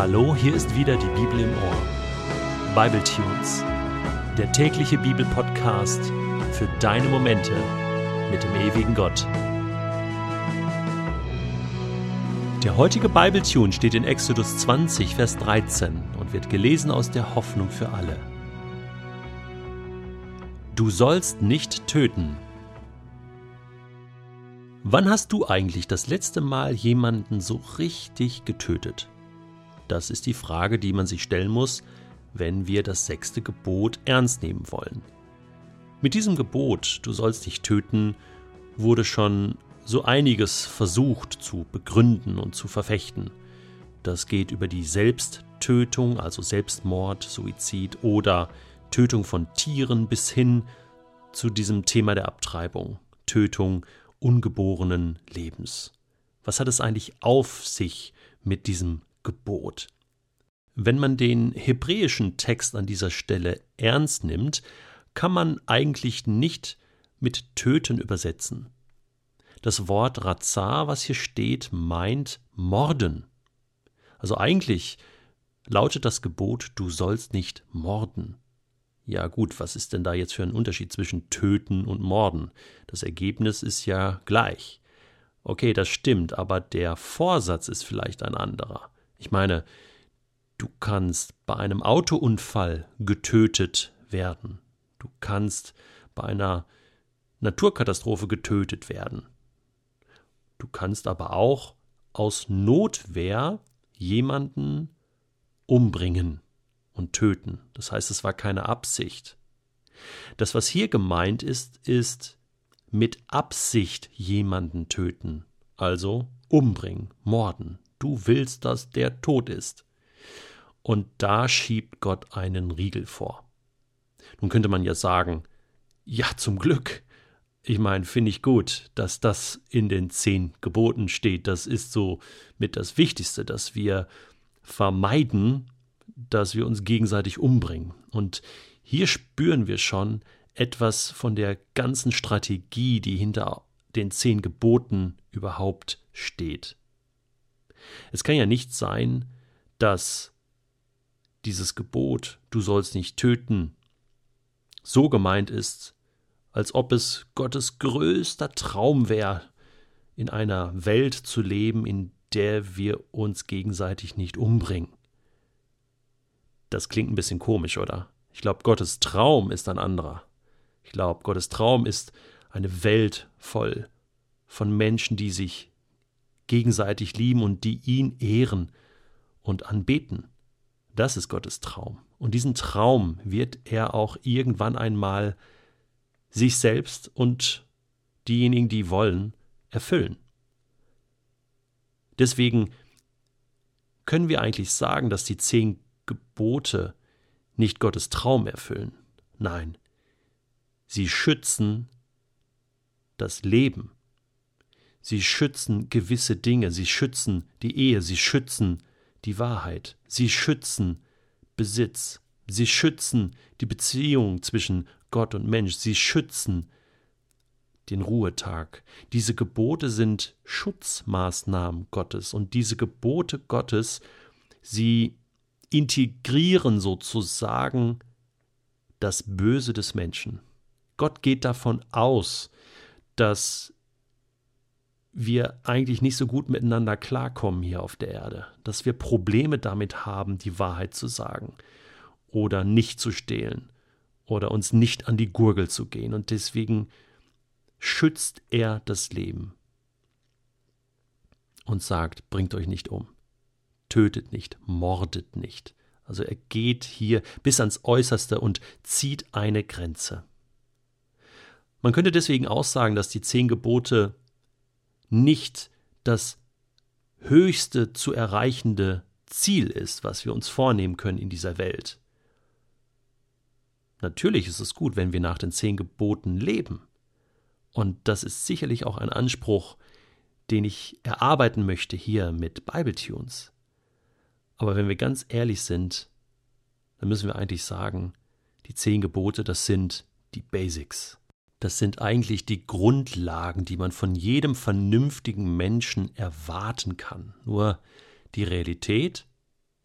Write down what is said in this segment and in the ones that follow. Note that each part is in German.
Hallo, hier ist wieder die Bibel im Ohr. Bible Tunes, der tägliche Bibelpodcast für deine Momente mit dem ewigen Gott. Der heutige Bible Tune steht in Exodus 20, Vers 13 und wird gelesen aus der Hoffnung für alle. Du sollst nicht töten. Wann hast du eigentlich das letzte Mal jemanden so richtig getötet? Das ist die Frage, die man sich stellen muss, wenn wir das sechste Gebot ernst nehmen wollen. Mit diesem Gebot, du sollst nicht töten, wurde schon so einiges versucht zu begründen und zu verfechten. Das geht über die Selbsttötung, also Selbstmord, Suizid oder Tötung von Tieren bis hin zu diesem Thema der Abtreibung, Tötung ungeborenen Lebens. Was hat es eigentlich auf sich mit diesem Gebot. Wenn man den hebräischen Text an dieser Stelle ernst nimmt, kann man eigentlich nicht mit töten übersetzen. Das Wort Razar, was hier steht, meint morden. Also eigentlich lautet das Gebot, du sollst nicht morden. Ja gut, was ist denn da jetzt für ein Unterschied zwischen töten und morden? Das Ergebnis ist ja gleich. Okay, das stimmt, aber der Vorsatz ist vielleicht ein anderer. Ich meine, du kannst bei einem Autounfall getötet werden. Du kannst bei einer Naturkatastrophe getötet werden. Du kannst aber auch aus Notwehr jemanden umbringen und töten. Das heißt, es war keine Absicht. Das, was hier gemeint ist, ist mit Absicht jemanden töten, also umbringen, morden, du willst, dass der tot ist. Und da schiebt Gott einen Riegel vor. Nun könnte man ja sagen, ja, zum Glück. Ich meine, finde ich gut, dass das in den zehn Geboten steht. Das ist so mit das Wichtigste, dass wir vermeiden, dass wir uns gegenseitig umbringen. Und hier spüren wir schon etwas von der ganzen Strategie, die hinter den zehn Geboten überhaupt steht. Es kann ja nicht sein, dass dieses Gebot, du sollst nicht töten, so gemeint ist, als ob es Gottes größter Traum wäre, in einer Welt zu leben, in der wir uns gegenseitig nicht umbringen. Das klingt ein bisschen komisch, oder? Ich glaube, Gottes Traum ist ein anderer. Ich glaube, Gottes Traum ist eine Welt voll von Menschen, die sich gegenseitig lieben und die ihn ehren und anbeten. Das ist Gottes Traum. Und diesen Traum wird er auch irgendwann einmal sich selbst und diejenigen, die wollen, erfüllen. Deswegen können wir eigentlich sagen, dass die zehn Gebote nicht Gottes Traum erfüllen. Nein, sie schützen das Leben Sie schützen gewisse Dinge, sie schützen die Ehe, sie schützen die Wahrheit, sie schützen Besitz, sie schützen die Beziehung zwischen Gott und Mensch, sie schützen den Ruhetag. Diese Gebote sind Schutzmaßnahmen Gottes und diese Gebote Gottes, sie integrieren sozusagen das Böse des Menschen. Gott geht davon aus, dass wir eigentlich nicht so gut miteinander klarkommen hier auf der Erde, dass wir Probleme damit haben, die Wahrheit zu sagen oder nicht zu stehlen oder uns nicht an die Gurgel zu gehen. Und deswegen schützt er das Leben und sagt, bringt euch nicht um, tötet nicht, mordet nicht. Also er geht hier bis ans Äußerste und zieht eine Grenze. Man könnte deswegen auch sagen, dass die zehn Gebote nicht das höchste zu erreichende Ziel ist, was wir uns vornehmen können in dieser Welt. Natürlich ist es gut, wenn wir nach den zehn Geboten leben. Und das ist sicherlich auch ein Anspruch, den ich erarbeiten möchte hier mit Bible Tunes. Aber wenn wir ganz ehrlich sind, dann müssen wir eigentlich sagen, die zehn Gebote, das sind die Basics. Das sind eigentlich die Grundlagen, die man von jedem vernünftigen Menschen erwarten kann. Nur die Realität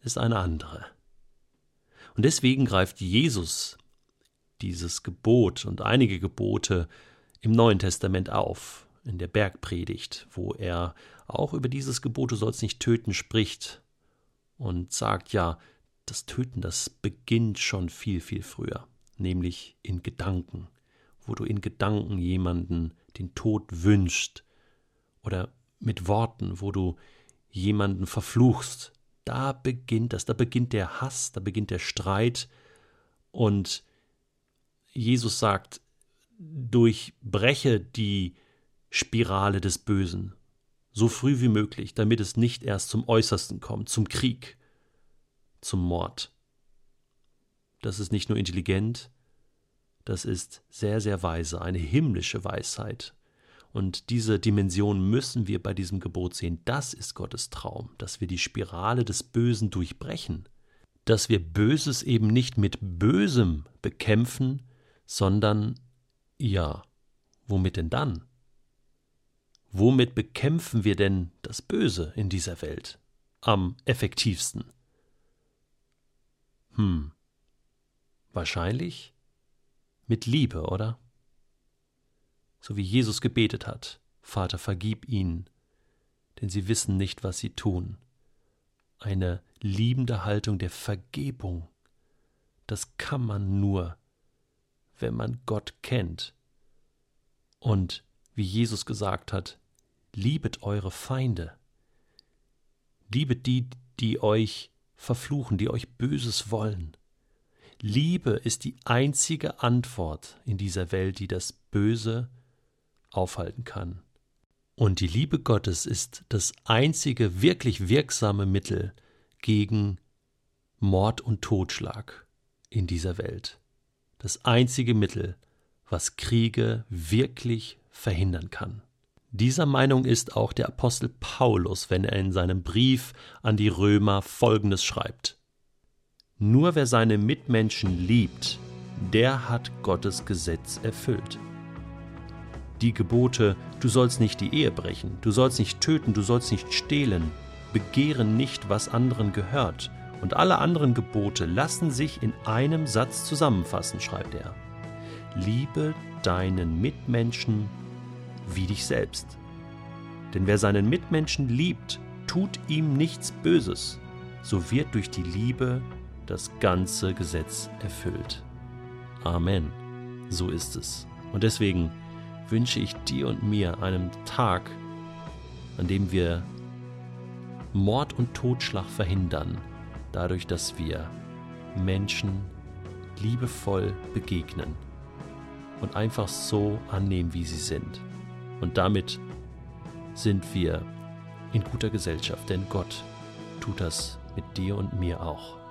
ist eine andere. Und deswegen greift Jesus dieses Gebot und einige Gebote im Neuen Testament auf, in der Bergpredigt, wo er auch über dieses Gebot, du sollst nicht töten, spricht und sagt, ja, das Töten, das beginnt schon viel, viel früher, nämlich in Gedanken, wo du in Gedanken jemanden den Tod wünschst oder mit Worten, wo du jemanden verfluchst. Da beginnt das, da beginnt der Hass, da beginnt der Streit und Jesus sagt, durchbreche die Spirale des Bösen so früh wie möglich, damit es nicht erst zum Äußersten kommt, zum Krieg, zum Mord. Das ist nicht nur intelligent, das ist sehr, sehr weise, eine himmlische Weisheit. Und diese Dimension müssen wir bei diesem Gebot sehen. Das ist Gottes Traum, dass wir die Spirale des Bösen durchbrechen, dass wir Böses eben nicht mit Bösem bekämpfen, sondern ja, womit denn dann? Womit bekämpfen wir denn das Böse in dieser Welt am effektivsten? Hm. Wahrscheinlich mit Liebe, oder? So wie Jesus gebetet hat, Vater, vergib ihnen, denn sie wissen nicht, was sie tun. Eine liebende Haltung der Vergebung, das kann man nur, wenn man Gott kennt. Und wie Jesus gesagt hat, liebet eure Feinde, liebet die, die euch verfluchen, die euch Böses wollen. Liebe ist die einzige Antwort in dieser Welt, die das Böse aufhalten kann. Und die Liebe Gottes ist das einzige wirklich wirksame Mittel gegen Mord und Totschlag in dieser Welt. Das einzige Mittel, was Kriege wirklich verhindern kann. Dieser Meinung ist auch der Apostel Paulus, wenn er in seinem Brief an die Römer Folgendes schreibt. Nur wer seine Mitmenschen liebt, der hat Gottes Gesetz erfüllt. Die Gebote, du sollst nicht die Ehe brechen, du sollst nicht töten, du sollst nicht stehlen, begehren nicht, was anderen gehört, und alle anderen Gebote lassen sich in einem Satz zusammenfassen, schreibt er. Liebe deinen Mitmenschen wie dich selbst. Denn wer seinen Mitmenschen liebt, tut ihm nichts Böses, so wird durch die Liebe das ganze Gesetz erfüllt. Amen. So ist es. Und deswegen wünsche ich dir und mir einen Tag, an dem wir Mord und Totschlag verhindern, dadurch, dass wir Menschen liebevoll begegnen und einfach so annehmen, wie sie sind. Und damit sind wir in guter Gesellschaft, denn Gott tut das mit dir und mir auch.